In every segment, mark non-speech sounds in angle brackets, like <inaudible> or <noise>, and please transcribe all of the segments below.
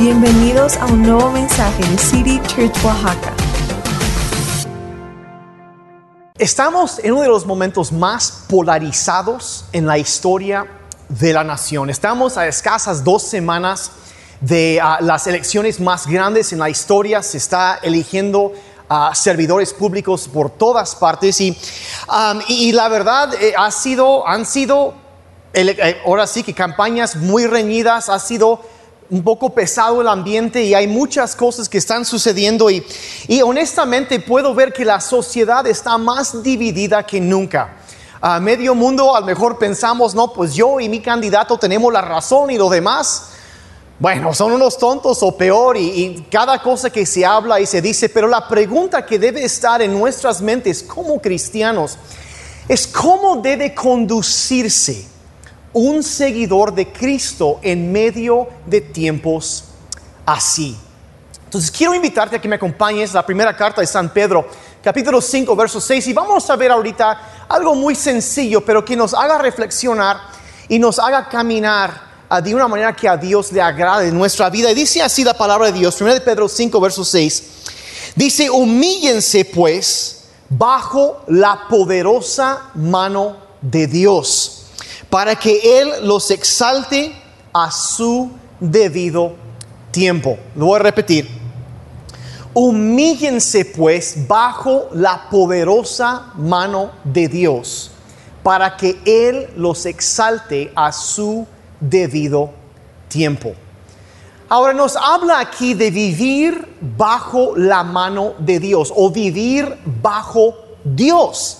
Bienvenidos a un nuevo mensaje de City Church Oaxaca. Estamos en uno de los momentos más polarizados en la historia de la nación. Estamos a escasas dos semanas de ah, las elecciones más grandes en la historia. Se está eligiendo a servidores públicos por todas partes y, y, la verdad eh, ha sido, han sido, eh, ahora sí que campañas muy reñidas, ha sido un poco pesado el ambiente y hay muchas cosas que están sucediendo y, y honestamente puedo ver que la sociedad está más dividida que nunca. A medio mundo a lo mejor pensamos, no, pues yo y mi candidato tenemos la razón y los demás, bueno, son unos tontos o peor y, y cada cosa que se habla y se dice, pero la pregunta que debe estar en nuestras mentes como cristianos es cómo debe conducirse un seguidor de Cristo en medio de tiempos así. Entonces quiero invitarte a que me acompañes la primera carta de San Pedro, capítulo 5, verso 6, y vamos a ver ahorita algo muy sencillo, pero que nos haga reflexionar y nos haga caminar ah, de una manera que a Dios le agrade en nuestra vida. Y dice así la palabra de Dios, 1 de Pedro 5, verso 6, dice, humíllense pues bajo la poderosa mano de Dios para que Él los exalte a su debido tiempo. Lo voy a repetir. Humíllense pues bajo la poderosa mano de Dios, para que Él los exalte a su debido tiempo. Ahora nos habla aquí de vivir bajo la mano de Dios o vivir bajo Dios.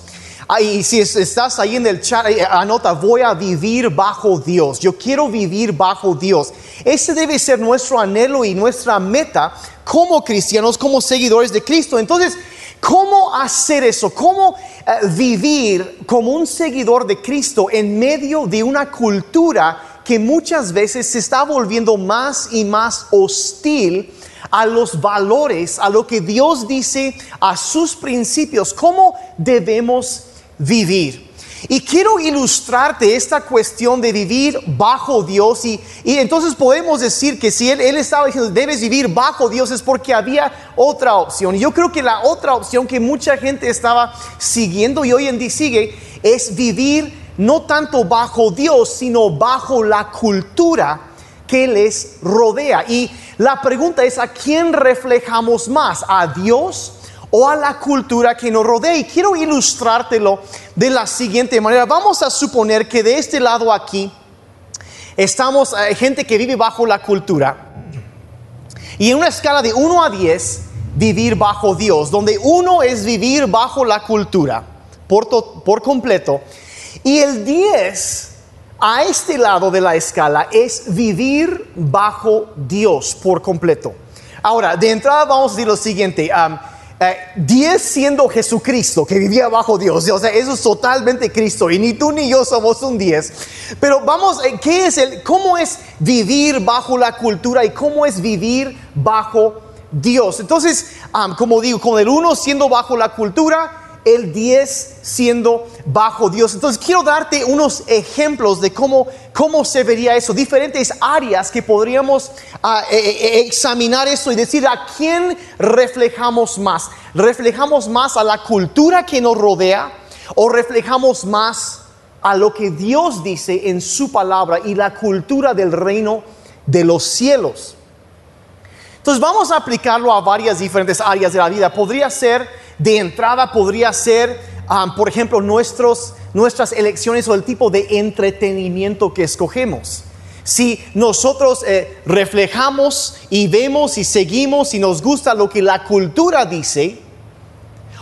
Ahí, si es- estás ahí en el chat, eh, anota, voy a vivir bajo Dios. Yo quiero vivir bajo Dios. Ese debe ser nuestro anhelo y nuestra meta como cristianos, como seguidores de Cristo. Entonces, ¿cómo hacer eso? ¿Cómo eh, vivir como un seguidor de Cristo en medio de una cultura que muchas veces se está volviendo más y más hostil a los valores, a lo que Dios dice, a sus principios, cómo debemos vivir. Y quiero ilustrarte esta cuestión de vivir bajo Dios y, y entonces podemos decir que si él, él estaba diciendo debes vivir bajo Dios es porque había otra opción. Y yo creo que la otra opción que mucha gente estaba siguiendo y hoy en día sigue es vivir no tanto bajo Dios, sino bajo la cultura que les rodea. Y la pregunta es, ¿a quién reflejamos más? ¿A Dios o a la cultura que nos rodea? Y quiero ilustrártelo de la siguiente manera. Vamos a suponer que de este lado aquí estamos eh, gente que vive bajo la cultura. Y en una escala de 1 a 10, vivir bajo Dios, donde uno es vivir bajo la cultura por, por completo. Y el 10 a este lado de la escala es vivir bajo Dios por completo. Ahora, de entrada vamos a decir lo siguiente. 10 siendo Jesucristo, que vivía bajo Dios. O sea, eso es totalmente Cristo. Y ni tú ni yo somos un 10. Pero vamos, eh, ¿qué es el, cómo es vivir bajo la cultura y cómo es vivir bajo Dios? Entonces, como digo, con el 1 siendo bajo la cultura, el 10 siendo bajo Dios. Entonces quiero darte unos ejemplos de cómo, cómo se vería eso, diferentes áreas que podríamos ah, eh, eh, examinar eso y decir a quién reflejamos más. ¿Reflejamos más a la cultura que nos rodea o reflejamos más a lo que Dios dice en su palabra y la cultura del reino de los cielos? Entonces vamos a aplicarlo a varias diferentes áreas de la vida. Podría ser, de entrada, podría ser, um, por ejemplo, nuestros, nuestras elecciones o el tipo de entretenimiento que escogemos. Si nosotros eh, reflejamos y vemos y seguimos y nos gusta lo que la cultura dice,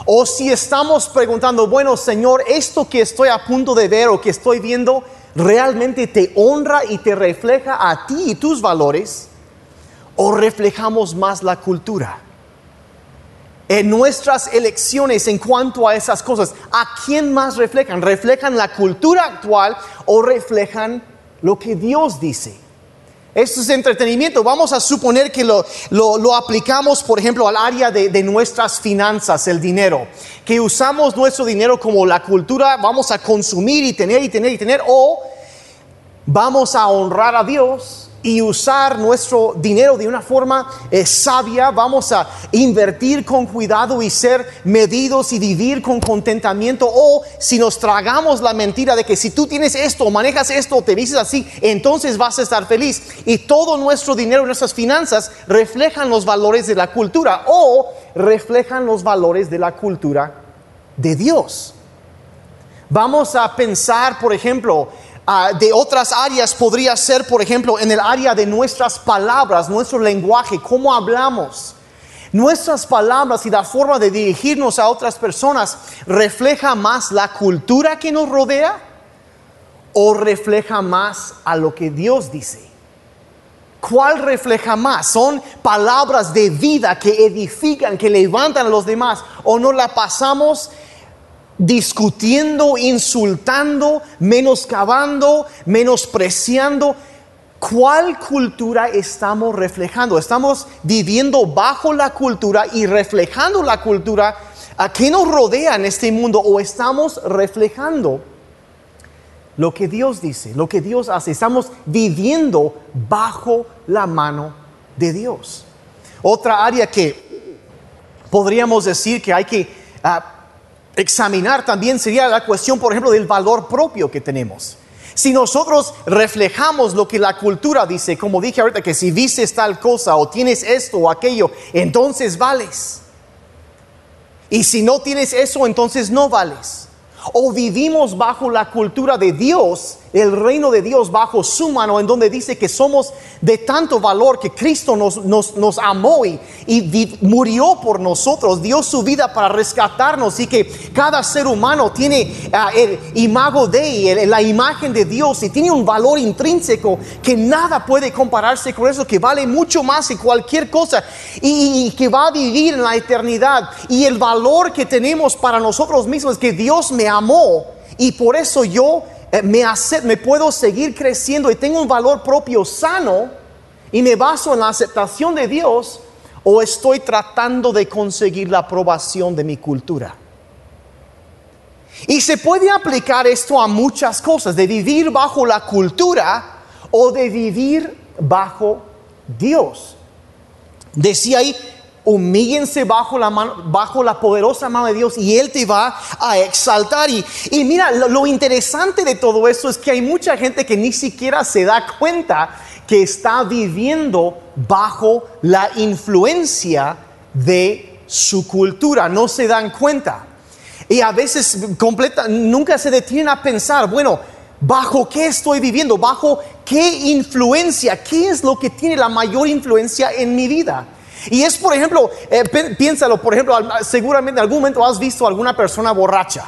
o si estamos preguntando, bueno, Señor, esto que estoy a punto de ver o que estoy viendo, realmente te honra y te refleja a ti y tus valores, o reflejamos más la cultura? En nuestras elecciones en cuanto a esas cosas, ¿a quién más reflejan? ¿Reflejan la cultura actual o reflejan lo que Dios dice? Esto es entretenimiento. Vamos a suponer que lo, lo- lo aplicamos, por ejemplo, al área de, de nuestras finanzas, el dinero. Que usamos nuestro dinero como la cultura, vamos a consumir y tener y tener y tener, o vamos a honrar a Dios y usar nuestro dinero de una forma eh, sabia, vamos a invertir con cuidado y ser medidos y vivir con contentamiento. O si nos tragamos la mentira de que si tú tienes esto, manejas esto, te dices así, entonces vas a estar feliz. Y todo nuestro dinero, nuestras finanzas reflejan los valores de la cultura o reflejan los valores de la cultura de Dios. Vamos a pensar, por ejemplo, Ah, de otras áreas podría ser, por ejemplo, en el área de nuestras palabras, nuestro lenguaje, cómo hablamos. Nuestras palabras y la forma de dirigirnos a otras personas refleja más la cultura que nos rodea o refleja más a lo que Dios dice. ¿Cuál refleja más? ¿Son palabras de vida que edifican, que levantan a los demás? ¿O no la pasamos discutiendo, insultando, menoscabando, menospreciando. ¿Cuál cultura estamos reflejando? ¿Estamos viviendo bajo la cultura y reflejando la cultura a que nos rodea en este mundo o estamos reflejando lo que Dios dice, lo que Dios hace? Estamos viviendo bajo la mano de Dios. Otra área que podríamos decir que hay que ah, examinar también sería la cuestión, por ejemplo, del valor propio que tenemos. Si nosotros reflejamos lo que la cultura dice, como dije ahorita, que si dices tal cosa o tienes esto o aquello, entonces vales. Y si no tienes eso, entonces no vales. O vivimos bajo la cultura de Dios el reino de Dios bajo su mano, en donde dice que somos de tanto valor que Cristo nos, amó y, murió por nosotros, dio su vida para rescatarnos y que cada ser humano tiene ah, el imago de la imagen de Dios y tiene un valor intrínseco que nada puede compararse con eso, que vale mucho más que cualquier cosa y, y que va a vivir en la eternidad. Y el valor que tenemos para nosotros mismos es que Dios me amó y por eso yo eh, me, me puedo seguir creciendo y tengo un valor propio sano y me baso en la aceptación de Dios o estoy tratando de conseguir la aprobación de mi cultura. Y se puede aplicar esto a muchas cosas, de vivir bajo la cultura o de vivir bajo Dios. Decía ahí, humíllense bajo la, mano, bajo la poderosa mano de Dios y Él te va a exaltar. Y, y mira, lo, lo, interesante de todo esto es que hay mucha gente que ni siquiera se da cuenta que está viviendo bajo la influencia de su cultura, no se dan cuenta. Y a veces completa, nunca se detienen a pensar, bueno, ¿bajo qué estoy viviendo? ¿Bajo qué influencia? ¿Qué es lo que tiene la mayor influencia en mi vida? Y es, por ejemplo, eh, piénsalo, por ejemplo, seguramente en algún momento has visto a alguna persona borracha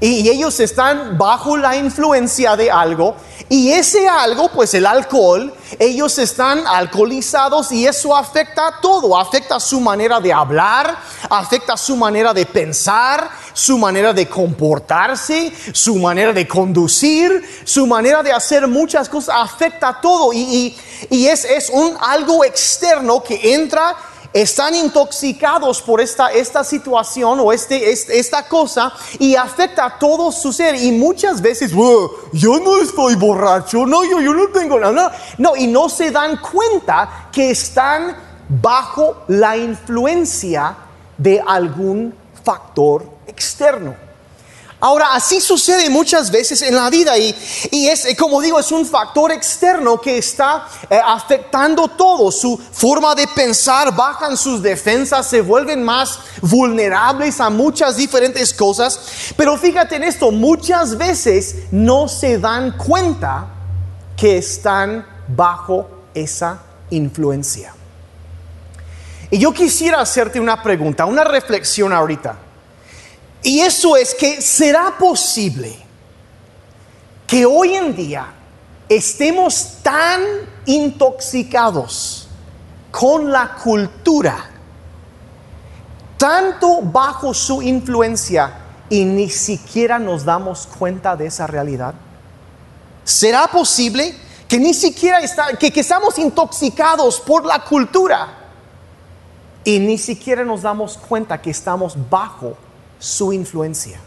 y ellos están bajo la influencia de algo. Y ese algo, pues el alcohol, ellos están alcoholizados y eso afecta a todo, afecta su manera de hablar, afecta su manera de pensar, su manera de comportarse, su manera de conducir, su manera de hacer muchas cosas, afecta a todo y, y es, es un algo externo que entra están intoxicados por esta, esta situación o este, esta cosa y afecta a todo su ser. Y muchas veces, yo no estoy borracho, no, yo no tengo nada. No, y no se dan cuenta que están bajo la influencia de algún factor externo. Ahora, así sucede muchas veces en la vida y, es, eh, como digo, es un factor externo que está eh, afectando todo, su forma de pensar, bajan sus defensas, se vuelven más vulnerables a muchas diferentes cosas. Pero fíjate en esto, muchas veces no se dan cuenta que están bajo esa influencia. Y yo quisiera hacerte una pregunta, una reflexión ahorita. Y eso es que será posible que hoy en día estemos tan intoxicados con la cultura, tanto bajo su influencia y ni siquiera nos damos cuenta de esa realidad. ¿Será posible que ni siquiera que estamos intoxicados por la cultura y ni siquiera nos damos cuenta que estamos bajo su influencia.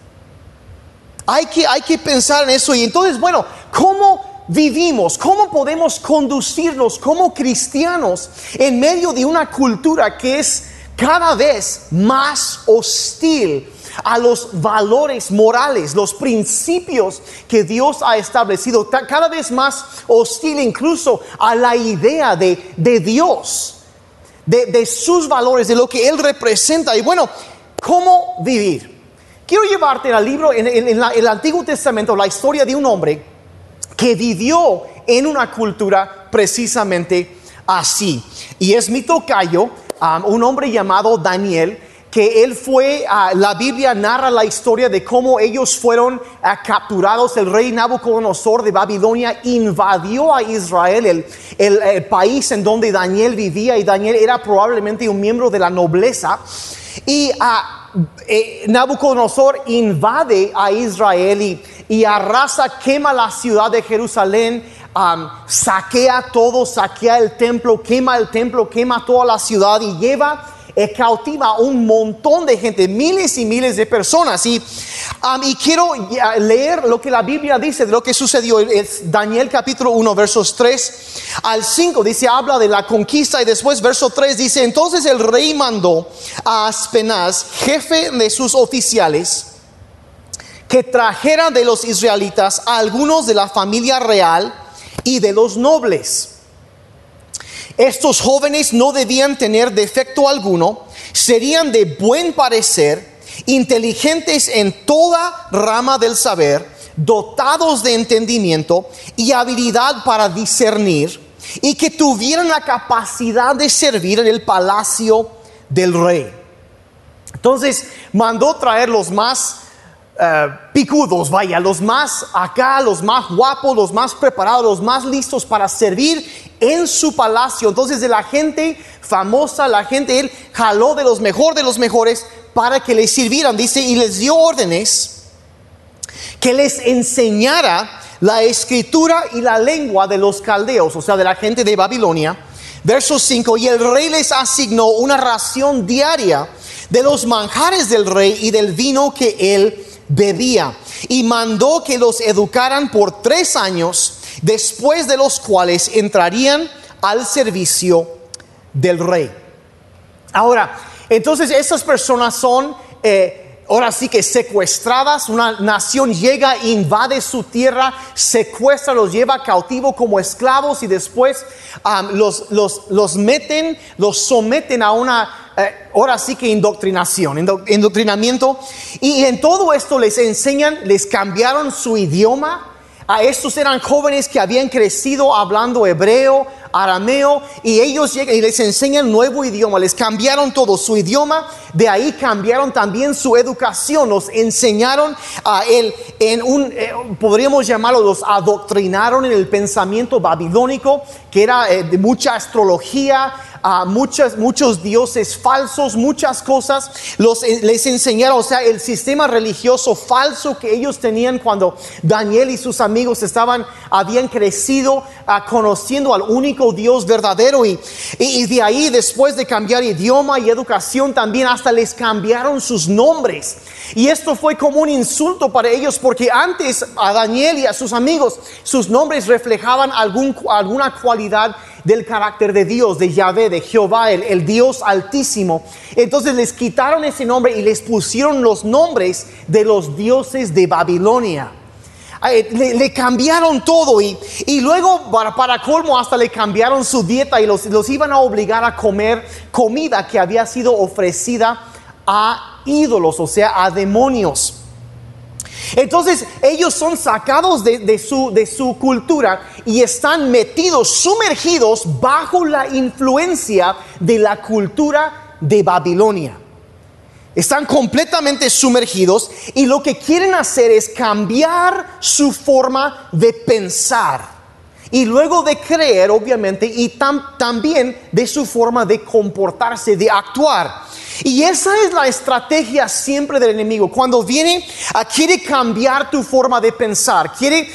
Hay que, hay que pensar en eso. Y entonces, bueno, ¿cómo vivimos? ¿Cómo podemos conducirnos como cristianos en medio de una cultura que es cada vez más hostil a los valores morales, los principios que Dios ha establecido, cada vez más hostil incluso a la idea de, Dios, de, sus valores, de lo que Él representa. Y bueno, ¿cómo vivir? Quiero llevarte al libro, en, el Antiguo Testamento, la historia de un hombre que vivió en una cultura precisamente así. Y es mi tocayo, um, un hombre llamado Daniel, que él fue, uh, la Biblia narra la historia de cómo ellos fueron uh, capturados, el rey Nabucodonosor de Babilonia invadió a Israel, el, el, país en donde Daniel vivía, y Daniel era probablemente un miembro de la nobleza. Y uh, eh, Nabucodonosor invade a Israel y, arrasa, quema la ciudad de Jerusalén, saquea todo, saquea el templo, quema el templo, quema toda la ciudad y lleva cautiva un montón de gente, miles y miles de personas. Y, y quiero leer lo que la Biblia dice de lo que sucedió. Daniel capítulo 1, versos 3 al 5. Dice, habla de la conquista y después verso 3 dice, entonces el rey mandó a Aspenaz, jefe de sus oficiales, que trajera de los israelitas a algunos de la familia real y de los nobles estos jóvenes no debían tener defecto alguno, serían de buen parecer, inteligentes en toda rama del saber, dotados de entendimiento y habilidad para discernir, y que tuvieran la capacidad de servir en el palacio del rey. Entonces mandó traer los más eh, picudos, vaya, los más acá, los más guapos, los más preparados, los más listos para servir en su palacio. Entonces de la gente famosa, la gente, él jaló de los mejores de los mejores para que les sirvieran, dice, y les dio órdenes que les enseñara la escritura y la lengua de los caldeos, o sea, de la gente de Babilonia. Verso 5, y el rey les asignó una ración diaria de los manjares del rey y del vino que él bebía, y mandó que los educaran por tres años después de los cuales entrarían al servicio del rey. Ahora, entonces esas personas son, eh, ahora sí que secuestradas, una nación llega, invade su tierra, secuestra, los lleva cautivo como esclavos y después los, los, meten, los someten a una, eh, ahora sí que indoctrinación, indoctrinamiento. Y en todo esto les enseñan, les cambiaron su idioma, a estos eran jóvenes que habían crecido hablando hebreo, arameo, y ellos llegan y les enseñan nuevo idioma, les cambiaron todo su idioma, de ahí cambiaron también su educación, nos enseñaron a él en un, eh, podríamos llamarlo, los adoctrinaron en el pensamiento babilónico, que era eh, de mucha astrología, a muchos, muchos dioses falsos, muchas cosas, eh, les enseñaron, o sea, el sistema religioso falso que ellos tenían cuando Daniel y sus amigos estaban, habían crecido ah, conociendo al único Dios verdadero y, y, de ahí después de cambiar idioma y educación también hasta les cambiaron sus nombres. Y esto fue como un insulto para ellos porque antes a Daniel y a sus amigos sus nombres reflejaban algún, alguna cualidad del carácter de Dios, de Yahvé, de Jehová, el, Dios altísimo. Entonces les quitaron ese nombre y les pusieron los nombres de los dioses de Babilonia. Le, cambiaron todo y, luego para, para, colmo hasta le cambiaron su dieta y los, los iban a obligar a comer comida que había sido ofrecida a ídolos, o sea, a demonios. Entonces ellos son sacados de, su, cultura y están metidos, sumergidos bajo la influencia de la cultura de Babilonia. Están completamente sumergidos y lo que quieren hacer es cambiar su forma de pensar y luego de creer, obviamente, y también de su forma de comportarse, de actuar. Y esa es la estrategia siempre del enemigo. Cuando viene, quiere cambiar tu forma de pensar, quiere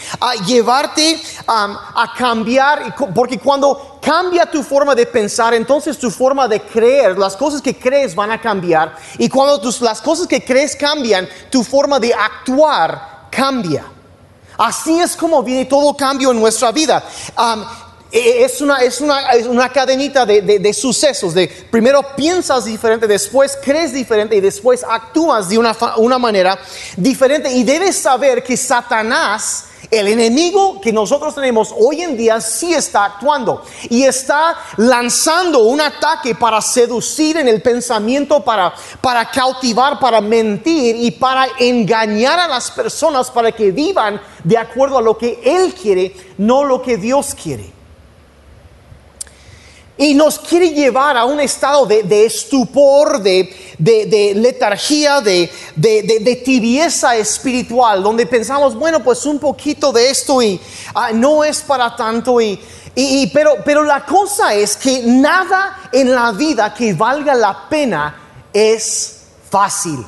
llevarte a cambiar, porque cuando cambia tu forma de pensar, entonces tu forma de creer, las cosas que crees van a cambiar. Y cuando tus, las cosas que crees cambian, tu forma de actuar cambia. Así es como viene todo cambio en nuestra vida. Um, es una, es una, es una cadenita de, de- de sucesos. De primero piensas diferente, después crees diferente y después actúas de una, una manera diferente. Y debes saber que Satanás, el enemigo que nosotros tenemos hoy en día, sí está actuando y está lanzando un ataque para seducir en el pensamiento, para, para cautivar, para mentir y para engañar a las personas para que vivan de acuerdo a lo que Él quiere, no lo que Dios quiere. Y nos quiere llevar a un estado de, estupor, de, de- de letargía, de, tibieza espiritual, donde pensamos, bueno, pues un poquito de esto y ah, no es para tanto. Y- pero, pero la cosa es que nada en la vida que valga la pena es fácil.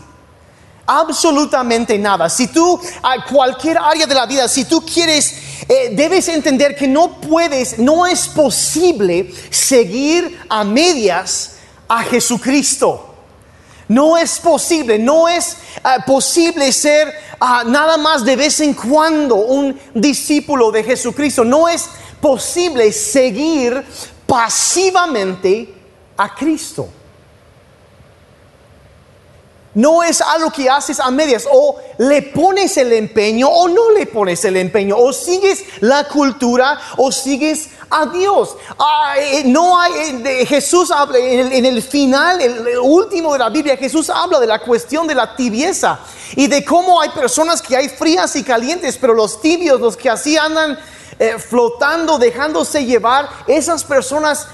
Absolutamente nada. Si tú, a cualquier área de la vida, si tú quieres, eh, debes entender que no puedes, no es posible seguir a medias a Jesucristo. No es posible, no es ah, posible ser ah, nada más de vez en cuando un discípulo de Jesucristo. No es posible seguir pasivamente a Cristo. No es algo que haces a medias. O le pones el empeño o no le pones el empeño. O sigues la cultura o sigues a Dios. Ah, eh, no hay, eh, Jesús habla en el, final, el, último de la Biblia, Jesús habla de la cuestión de la tibieza y de cómo hay personas que hay frías y calientes, pero los tibios, los que así andan eh, flotando, dejándose llevar, esas personas,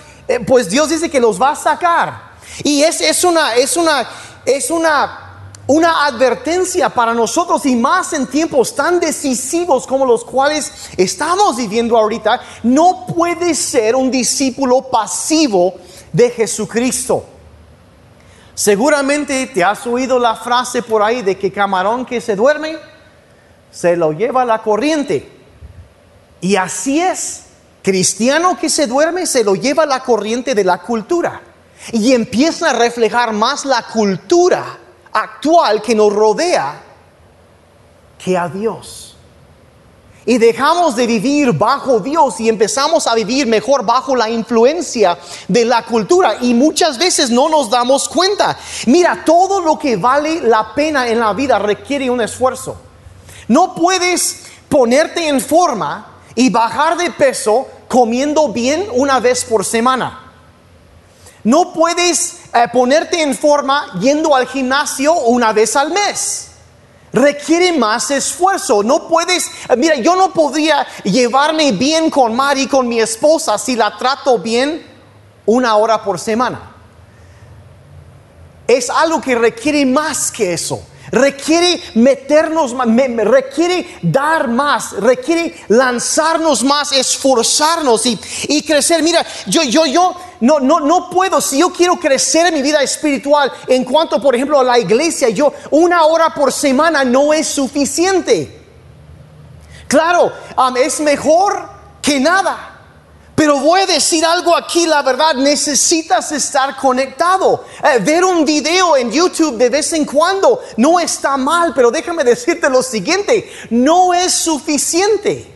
pues Dios dice que los va a sacar. Y es, es una, es una, es una, una advertencia para nosotros y más en tiempos tan decisivos como los cuales estamos viviendo ahorita. No puedes ser un discípulo pasivo de Jesucristo. Seguramente te has oído la frase por ahí de que camarón que se duerme, se lo lleva la corriente. Y así es. Cristiano que se duerme se lo lleva la corriente de la cultura y empieza a reflejar más la cultura actual que nos rodea que a Dios. Y dejamos de vivir bajo Dios y empezamos a vivir mejor bajo la influencia de la cultura. Y muchas veces no nos damos cuenta. Mira, todo lo que vale la pena en la vida requiere un esfuerzo. No puedes ponerte en forma y bajar de peso comiendo bien una vez por semana. No puedes eh, ponerte en forma yendo al gimnasio una vez al mes. Requiere más esfuerzo. No puedes, eh, mira, yo no podría llevarme bien con Mari, con mi esposa, si la trato bien una hora por semana. Es algo que requiere más que eso. Requiere meternos más, requiere dar más, requiere lanzarnos más, esforzarnos y, y crecer. Mira, yo, yo, yo no, no, no puedo, si yo quiero crecer en mi vida espiritual en cuanto, por ejemplo, a la iglesia, yo una hora por semana no es suficiente. Claro, es mejor que nada. Pero voy a decir algo aquí, la verdad, necesitas estar conectado. Eh, ver un video en YouTube de vez en cuando no está mal, pero déjame decirte lo siguiente, no es suficiente.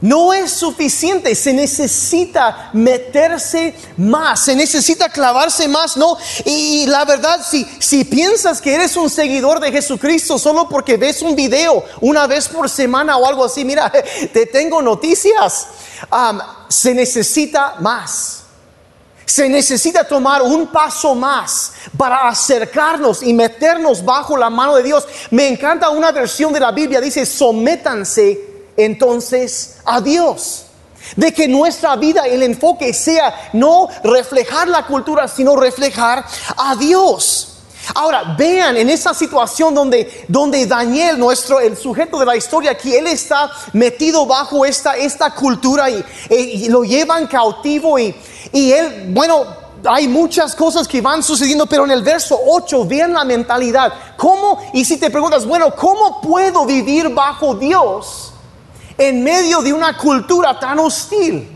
No es suficiente, se necesita meterse más, se necesita clavarse más, ¿no? Y, la verdad, si, si piensas que eres un seguidor de Jesucristo solo porque ves un video una vez por semana o algo así, mira, <laughs> te tengo noticias, se necesita más. Se necesita tomar un paso más para acercarnos y meternos bajo la mano de Dios. Me encanta una versión de la Biblia, dice, sométanse entonces a Dios. De que nuestra vida, el enfoque sea no reflejar la cultura, sino reflejar a Dios. Ahora, vean en esa situación donde, donde Daniel, nuestro, el sujeto de la historia, aquí él está metido bajo esta, esta cultura y, y lo llevan cautivo y, y él, bueno, hay muchas cosas que van sucediendo, pero en el verso 8 vean la mentalidad. ¿Cómo? Y si te preguntas, bueno, ¿cómo puedo vivir bajo Dios en medio de una cultura tan hostil?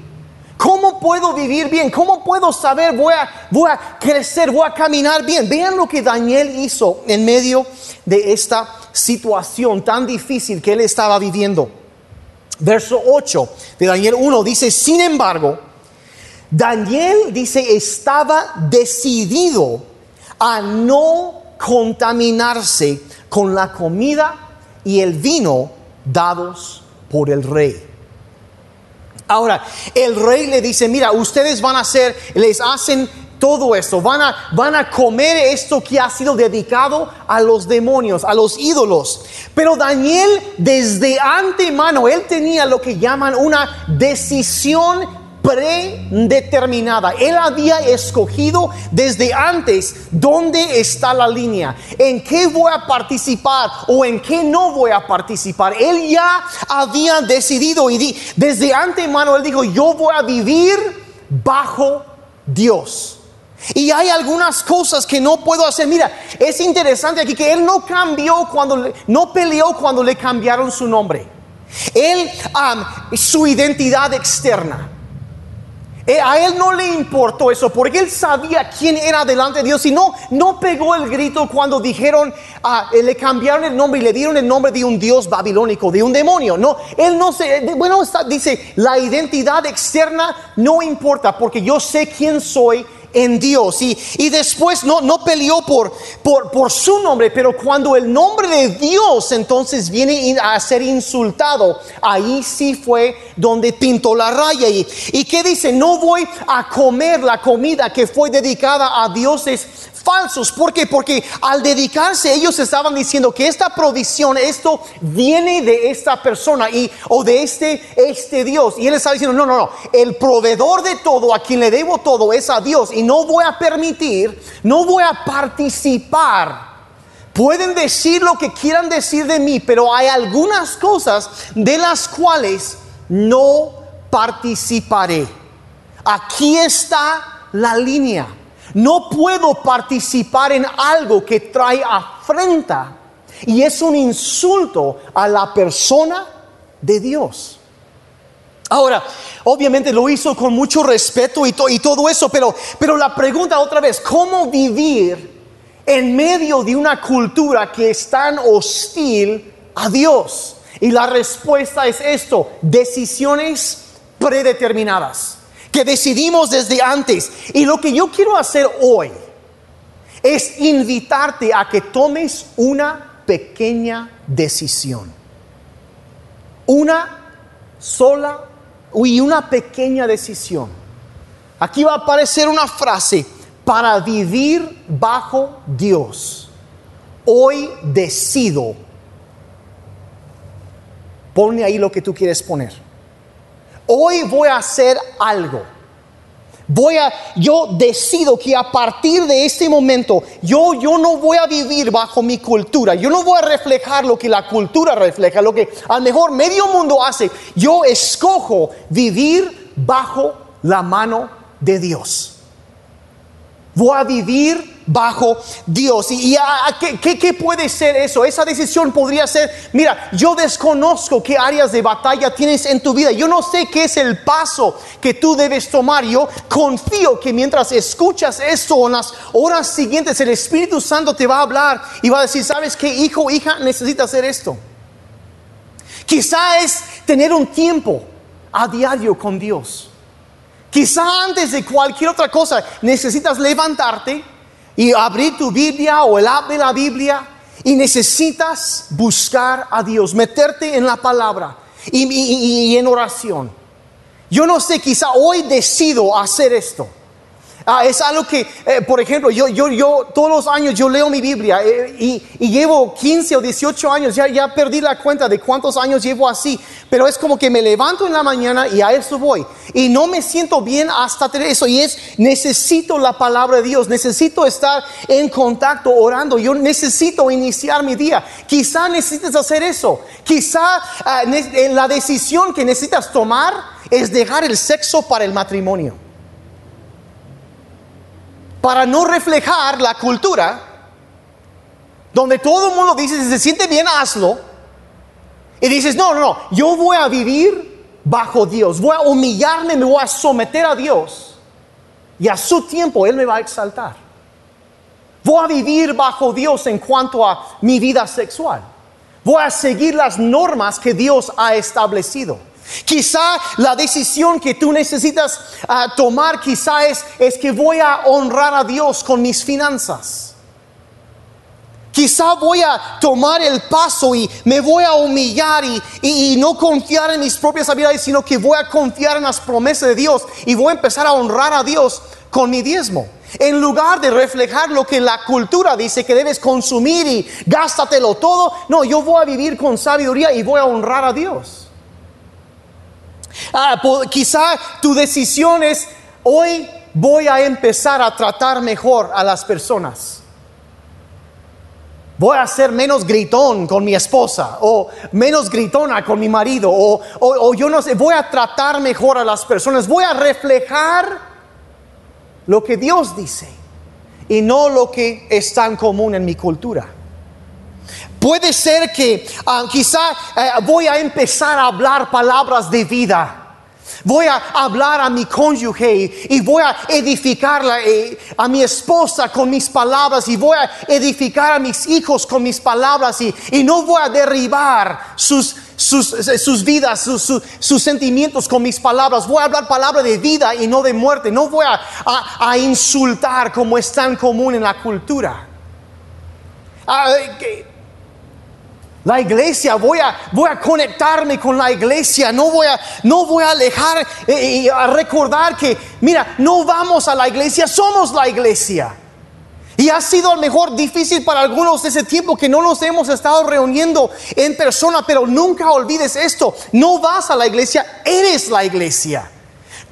¿Cómo puedo vivir bien? ¿Cómo puedo saber voy a, voy a crecer, voy a caminar bien? Vean lo que Daniel hizo en medio de esta situación tan difícil que él estaba viviendo. Verso 8 de Daniel 1 dice, sin embargo, Daniel dice, estaba decidido a no contaminarse con la comida y el vino dados por el rey. Ahora, el rey le dice, mira, ustedes van a hacer, les hacen todo esto, van a, van a comer esto que ha sido dedicado a los demonios, a los ídolos. Pero Daniel desde antemano, él tenía lo que llaman una decisión predeterminada. Él había escogido desde antes dónde está la línea, en qué voy a participar o en qué no voy a participar. Él ya había decidido y desde antemano él dijo, yo voy a vivir bajo Dios. Y hay algunas cosas que no puedo hacer. Mira, es interesante aquí que él no cambió cuando, no peleó cuando le cambiaron su nombre. Él, su identidad externa. Eh, a él no le importó eso porque él sabía quién era delante de Dios y no, no pegó el grito cuando dijeron, eh, le cambiaron el nombre y le dieron el nombre de un dios babilónico, de un demonio. No, él no se, bueno, está, dice, la identidad externa no importa porque yo sé quién soy en Dios. Y, y después no, no peleó por, por, por, su nombre, pero cuando el nombre de Dios entonces viene a ser insultado, ahí sí fue donde pintó la raya. ¿Y, y qué dice? No voy a comer la comida que fue dedicada a dioses falsos. ¿Por qué? Porque al dedicarse ellos estaban diciendo que esta provisión, esto viene de esta persona y, o de este, este Dios. Y él estaba diciendo, no, no, no, el proveedor de todo, a quien le debo todo, es a Dios. Y no voy a permitir, no voy a participar. Pueden decir lo que quieran decir de mí, pero hay algunas cosas de las cuales no participaré. Aquí está la línea. No puedo participar en algo que trae afrenta y es un insulto a la persona de Dios. Ahora, obviamente lo hizo con mucho respeto y, todo eso, pero, pero la pregunta otra vez, ¿cómo vivir en medio de una cultura que es tan hostil a Dios? Y la respuesta es esto, decisiones predeterminadas que decidimos desde antes. Y lo que yo quiero hacer hoy es invitarte a que tomes una pequeña decisión. Una sola y una pequeña decisión. Aquí va a aparecer una frase, para vivir bajo Dios. Hoy decido. Ponle ahí lo que tú quieres poner hoy voy a hacer algo. Voy a, yo decido que a partir de este momento, yo, yo no voy a vivir bajo mi cultura. Yo no voy a reflejar lo que la cultura refleja, lo que al mejor medio mundo hace. Yo escojo vivir bajo la mano de Dios. Voy a vivir bajo Dios. ¿Y, ¿qué, puede ser eso? Esa decisión podría ser, mira, yo desconozco qué áreas de batalla tienes en tu vida. Yo no sé qué es el paso que tú debes tomar. Yo confío que mientras escuchas esto en las horas siguientes, el Espíritu Santo te va a hablar y va a decir, ¿sabes qué, hijo, hija, necesita hacer esto? Quizá es tener un tiempo a diario con Dios. Quizá antes de cualquier otra cosa necesitas levantarte y abrir tu Biblia o el app de la Biblia y necesitas buscar a Dios, meterte en la palabra y, en oración. Yo no sé, quizá hoy decido hacer esto. Ah, es algo que, eh, por ejemplo, yo, yo, yo todos los años yo leo mi Biblia eh, y, llevo 15 o 18 años, ya, ya perdí la cuenta de cuántos años llevo así, pero es como que me levanto en la mañana y a eso voy. Y no me siento bien hasta tener eso. Y es, necesito la palabra de Dios, necesito estar en contacto orando, yo necesito iniciar mi día. Quizá necesites hacer eso. Quizá ah, la decisión que necesitas tomar es dejar el sexo para el matrimonio para no reflejar la cultura donde todo el mundo dice, si se siente bien, hazlo. Y dices, no, no, no, yo voy a vivir bajo Dios, voy a humillarme, me voy a someter a Dios. Y a su tiempo Él me va a exaltar. Voy a vivir bajo Dios en cuanto a mi vida sexual. Voy a seguir las normas que Dios ha establecido. Quizá la decisión que tú necesitas ah, tomar quizá es, es que voy a honrar a Dios con mis finanzas. Quizá voy a tomar el paso y me voy a humillar y, y, no confiar en mis propias habilidades, sino que voy a confiar en las promesas de Dios y voy a empezar a honrar a Dios con mi diezmo. En lugar de reflejar lo que la cultura dice que debes consumir y gástatelo todo, no, yo voy a vivir con sabiduría y voy a honrar a Dios. Ah, quizá tu decisión es, hoy voy a empezar a tratar mejor a las personas voy a ser menos gritón con mi esposa o menos gritona con mi marido o, yo no sé, voy a tratar mejor a las personas, voy a reflejar lo que Dios dice y no lo que es tan común en mi cultura. Puede ser que ah, quizá eh, voy a empezar a hablar palabras de vida Voy a hablar a mi cónyuge y voy a edificarla eh, a mi esposa con mis palabras y voy a edificar a mis hijos con mis palabras y, no voy a derribar sus, sus, vidas, sus, sentimientos con mis palabras. Voy a hablar palabra de vida y no de muerte. No voy a, a, insultar como es tan común en la cultura. Ah, eh, la iglesia, voy a, voy a conectarme con la iglesia, no voy a, no voy a alejar eh, y a recordar que, mira, no vamos a la iglesia, somos la iglesia. Y ha sido a lo mejor difícil para algunos ese tiempo que no nos hemos estado reuniendo en persona, pero nunca olvides esto, no vas a la iglesia, eres la iglesia.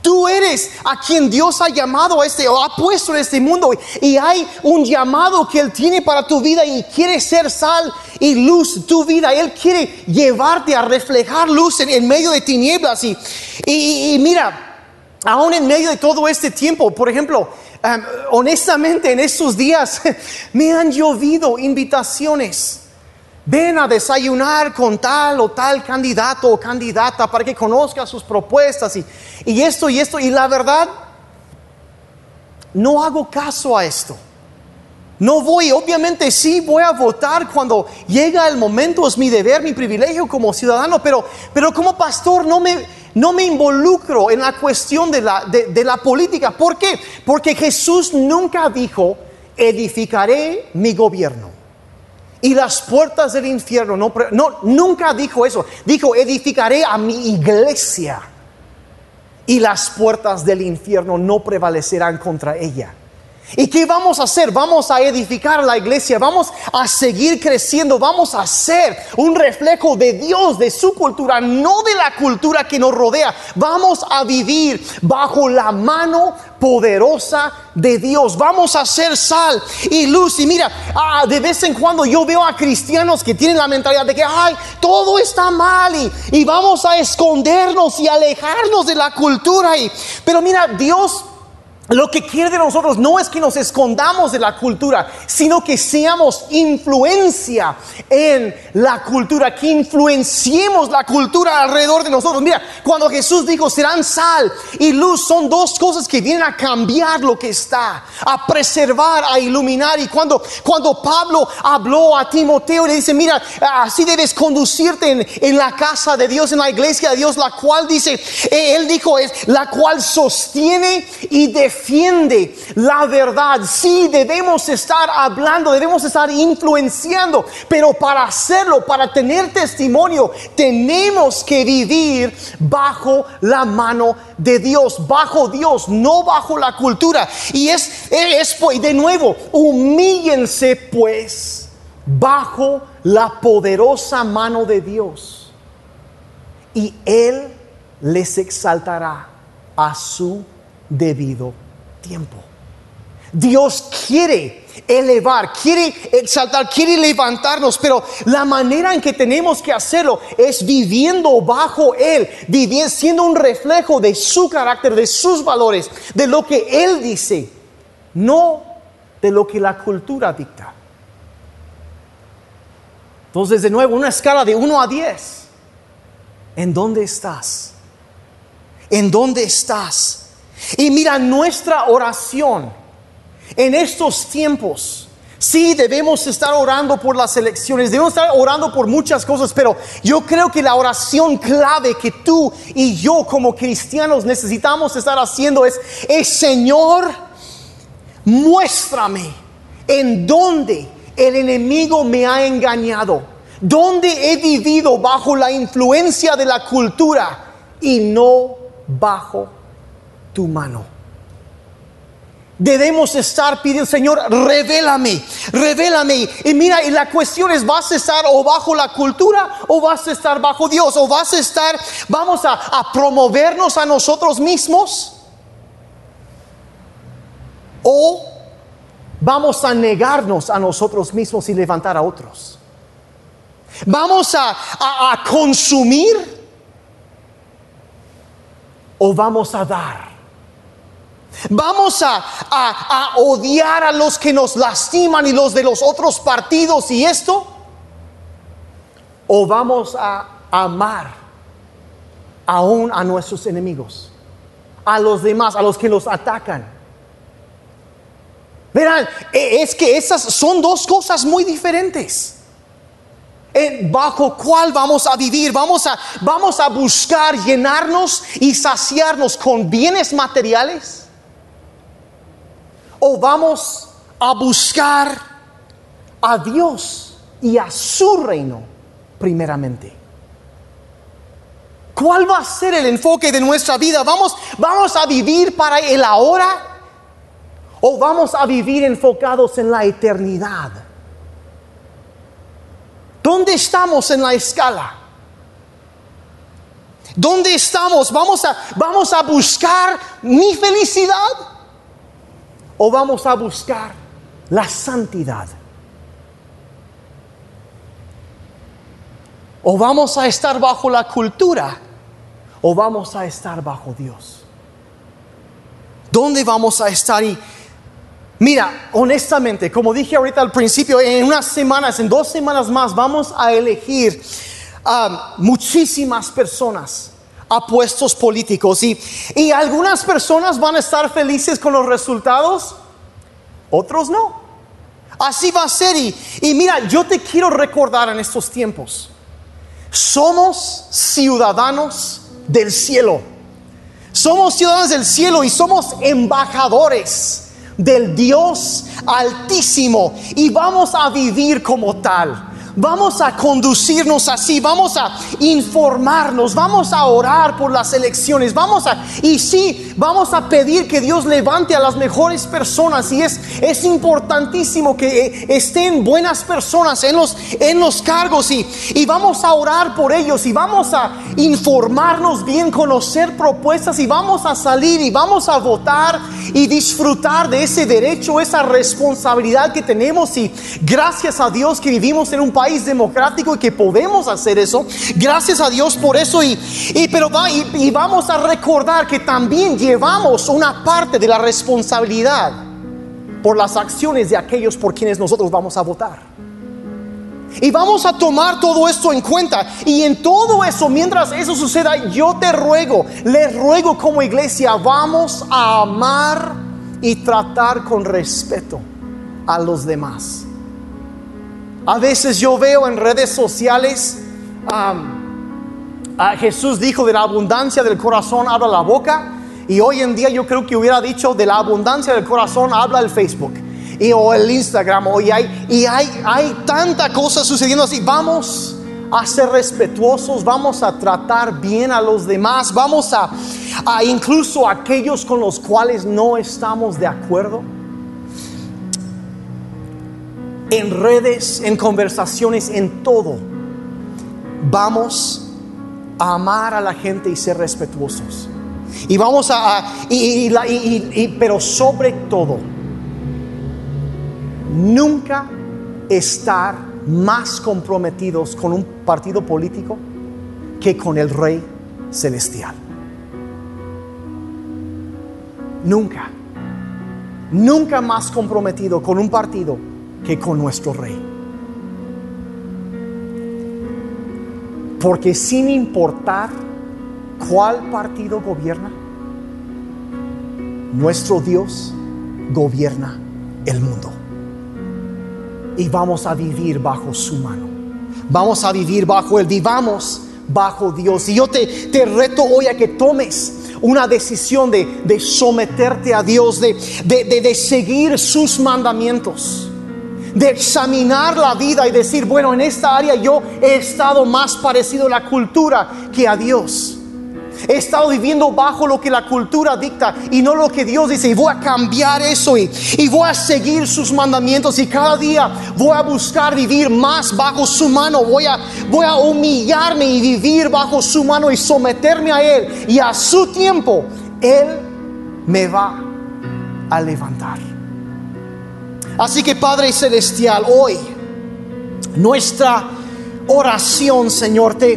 Tú eres a quien Dios ha llamado a este o ha puesto en este mundo. Y hay un llamado que Él tiene para tu vida y quiere ser sal y luz tu vida. Él quiere llevarte a reflejar luz en, medio de tinieblas. Y, y, mira, aún en medio de todo este tiempo, por ejemplo, um, honestamente en estos días <laughs> me han llovido invitaciones Ven a desayunar con tal o tal candidato o candidata para que conozca sus propuestas y, y esto y esto. Y la verdad, no hago caso a esto. No voy, obviamente sí voy a votar cuando llega el momento, es mi deber, mi privilegio como ciudadano, pero, pero como pastor no me, no me involucro en la cuestión de la, de, de la política. ¿Por qué? Porque Jesús nunca dijo, edificaré mi gobierno. Y las puertas del infierno no, nunca dijo eso. Dijo, edificaré a mi iglesia. Y las puertas del infierno no prevalecerán contra ella. ¿Y qué vamos a hacer? Vamos a edificar la iglesia, vamos a seguir creciendo, vamos a ser un reflejo de Dios, de su cultura, no de la cultura que nos rodea. Vamos a vivir bajo la mano poderosa de Dios. Vamos a ser sal y luz. Y mira, ah, de vez en cuando yo veo a cristianos que tienen la mentalidad de que, ay, todo está mal y, y vamos a escondernos y alejarnos de la cultura. Y, pero mira, Dios lo que quiere de nosotros no es que nos escondamos de la cultura, sino que seamos influencia en la cultura, que influenciemos la cultura alrededor de nosotros. Mira, cuando Jesús dijo serán sal y luz, son dos cosas que vienen a cambiar lo que está, a preservar, a iluminar. Y cuando, cuando Pablo habló a Timoteo, le dice, mira, así debes conducirte en, en la casa de Dios, en la iglesia de Dios, la cual dice, eh, él dijo, es la cual sostiene y defiende defiende la verdad. Sí, debemos estar hablando, debemos estar influenciando, pero para hacerlo, para tener testimonio, tenemos que vivir bajo la mano de Dios, bajo Dios, no bajo la cultura. Y es, es de nuevo, humíllense pues bajo la poderosa mano de Dios y Él les exaltará a su debido tiempo. Dios quiere elevar, quiere exaltar, quiere levantarnos, pero la manera en que tenemos que hacerlo es viviendo bajo Él, viviendo, siendo un reflejo de su carácter, de sus valores, de lo que Él dice, no de lo que la cultura dicta. Entonces, de nuevo, una escala de 1 a 10. ¿En dónde estás? ¿En dónde estás? Y mira, nuestra oración en estos tiempos Sí, debemos estar orando por las elecciones, debemos estar orando por muchas cosas, pero yo creo que la oración clave que tú y yo como cristianos necesitamos estar haciendo es, es Señor, muéstrame en dónde el enemigo me ha engañado, dónde he vivido bajo la influencia de la cultura y no bajo tu mano. Debemos estar pidiendo, Señor, revélame, revélame. Y mira, y la cuestión es, ¿vas a estar o bajo la cultura o vas a estar bajo Dios? ¿O vas a estar, vamos a, promovernos a nosotros mismos? ¿O vamos a negarnos a nosotros mismos y levantar a otros? ¿Vamos a consumir o vamos a dar? Vamos a, odiar a los que nos lastiman y los de los otros partidos y esto. O vamos a amar aún a nuestros enemigos, a los demás, a los que los atacan. Verán, e, es que esas son dos cosas muy diferentes. ¿Bajo cuál vamos a vivir? Vamos a, vamos a buscar llenarnos y saciarnos con bienes materiales o vamos a buscar a Dios y a su reino primeramente? ¿Cuál va a ser el enfoque de nuestra vida? ¿Vamos, vamos a vivir para el ahora o vamos a vivir enfocados en la eternidad? ¿Dónde estamos en la escala? ¿Dónde estamos? ¿Vamos a, vamos a buscar mi felicidad? O vamos a buscar la santidad? ¿O vamos a estar bajo la cultura o vamos a estar bajo Dios? ¿Dónde vamos a estar? Y mira, honestamente, como dije ahorita al principio, en unas semanas, en dos semanas más, vamos a elegir a muchísimas personas a puestos políticos. Y, y algunas personas van a estar felices con los resultados, otros no. Así va a ser. Y, y mira, yo te quiero recordar en estos tiempos, somos ciudadanos del cielo. Somos ciudadanos del cielo y somos embajadores del Dios altísimo y vamos a vivir como tal. Vamos a conducirnos así, vamos a informarnos, vamos a orar por las elecciones, vamos a, y sí, vamos a pedir que Dios levante a las mejores personas y es, es importantísimo que eh, estén buenas personas en los, en los cargos y, y vamos a orar por ellos y vamos a informarnos bien, conocer propuestas y vamos a salir y vamos a votar y disfrutar de ese derecho, esa responsabilidad que tenemos y gracias a Dios que vivimos en un país democrático y que podemos hacer eso. Gracias a Dios por eso. Y, pero va, y, vamos a recordar que también llevamos una parte de la responsabilidad por las acciones de aquellos por quienes nosotros vamos a votar. Y vamos a tomar todo esto en cuenta. Y en todo eso, mientras eso suceda, yo te ruego, le ruego como iglesia, vamos a amar y tratar con respeto a los demás. A veces yo veo en redes sociales, a Jesús dijo de la abundancia del corazón habla la boca. Y hoy en día yo creo que hubiera dicho de la abundancia del corazón habla el Facebook y, o el Instagram. y hay, y hay, hay tanta cosa sucediendo así. Vamos a ser respetuosos, vamos a tratar bien a los demás, vamos a, a incluso aquellos con los cuales no estamos de acuerdo en redes, en conversaciones, en todo. Vamos a amar a la gente y ser respetuosos. Y vamos a, pero sobre todo, nunca estar más comprometidos con un partido político que con el Rey Celestial. Nunca. Nunca más comprometido con un partido que con nuestro rey. Porque sin importar cuál partido gobierna, nuestro Dios gobierna el mundo. y vamos a vivir bajo su mano. Vamos a vivir bajo Él, vivamos bajo Dios. Y yo te, te reto hoy a que tomes una decisión de, de someterte a Dios, de, de, de, de seguir sus mandamientos de examinar la vida y decir, bueno, en esta área yo he estado más parecido a la cultura que a Dios. He estado viviendo bajo lo que la cultura dicta y no lo que Dios dice. Y voy a cambiar eso y, voy a seguir sus mandamientos. Y cada día voy a buscar vivir más bajo su mano. Voy a, voy a humillarme y vivir bajo su mano y someterme a Él. Y a su tiempo, Él me va a levantar. Así que Padre Celestial, hoy nuestra oración, Señor, te,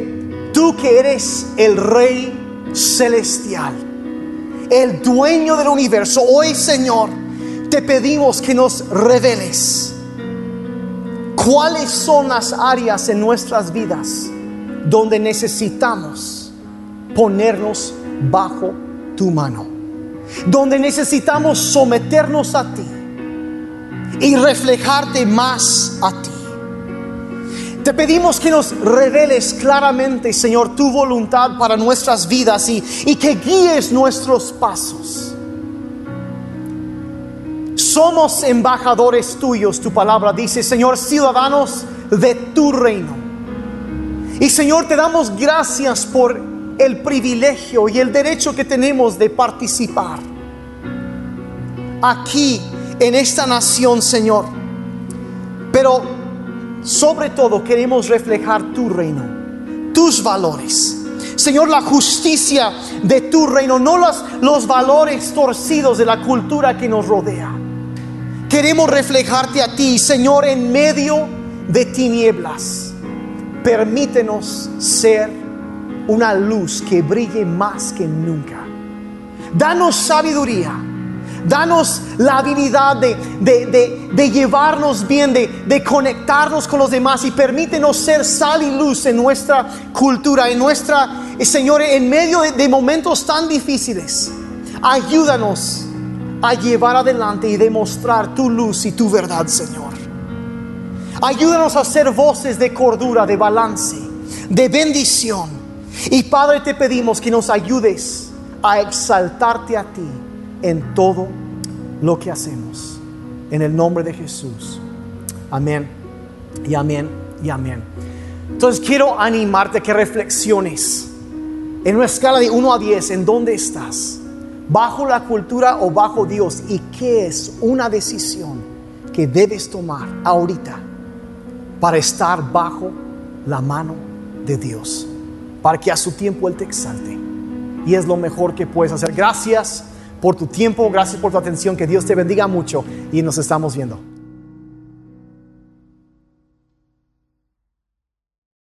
tú que eres el Rey celestial, el dueño del universo. Hoy, Señor, te pedimos que nos reveles cuáles son las áreas en nuestras vidas donde necesitamos ponernos bajo tu mano, donde necesitamos someternos a ti y reflejarte más a ti. Te pedimos que nos reveles claramente, Señor, tu voluntad para nuestras vidas y, que guíes nuestros pasos. Somos embajadores tuyos, tu palabra dice, Señor, ciudadanos de tu reino. Y Señor, te damos gracias por el privilegio y el derecho que tenemos de participar aquí en esta nación, Señor. Pero sobre todo queremos reflejar tu reino, tus valores. Señor, la justicia de tu reino, no los, los valores torcidos de la cultura que nos rodea. Queremos reflejarte a ti, Señor, en medio de tinieblas. Permítenos ser una luz que brille más que nunca. Danos sabiduría Danos la habilidad de, de, de, llevarnos bien, de, conectarnos con los demás y permítenos ser sal y luz en nuestra cultura, en nuestra, eh, Señor, en medio de momentos tan difíciles. Ayúdanos a llevar adelante y demostrar tu luz y tu verdad, Señor. Ayúdanos a ser voces de cordura, de balance, de bendición. Y Padre, te pedimos que nos ayudes a exaltarte a ti en todo lo que hacemos. En el nombre de Jesús. Amén. Y amén. Y amén. Entonces quiero animarte a que reflexiones en una escala de 1 a 10, ¿en dónde estás? ¿Bajo la cultura o bajo Dios? ¿Y qué es una decisión que debes tomar ahorita para estar bajo la mano de Dios? Para que a su tiempo Él te exalte. Y es lo mejor que puedes hacer. Gracias por tu tiempo, gracias por tu atención, que Dios te bendiga mucho y nos estamos viendo.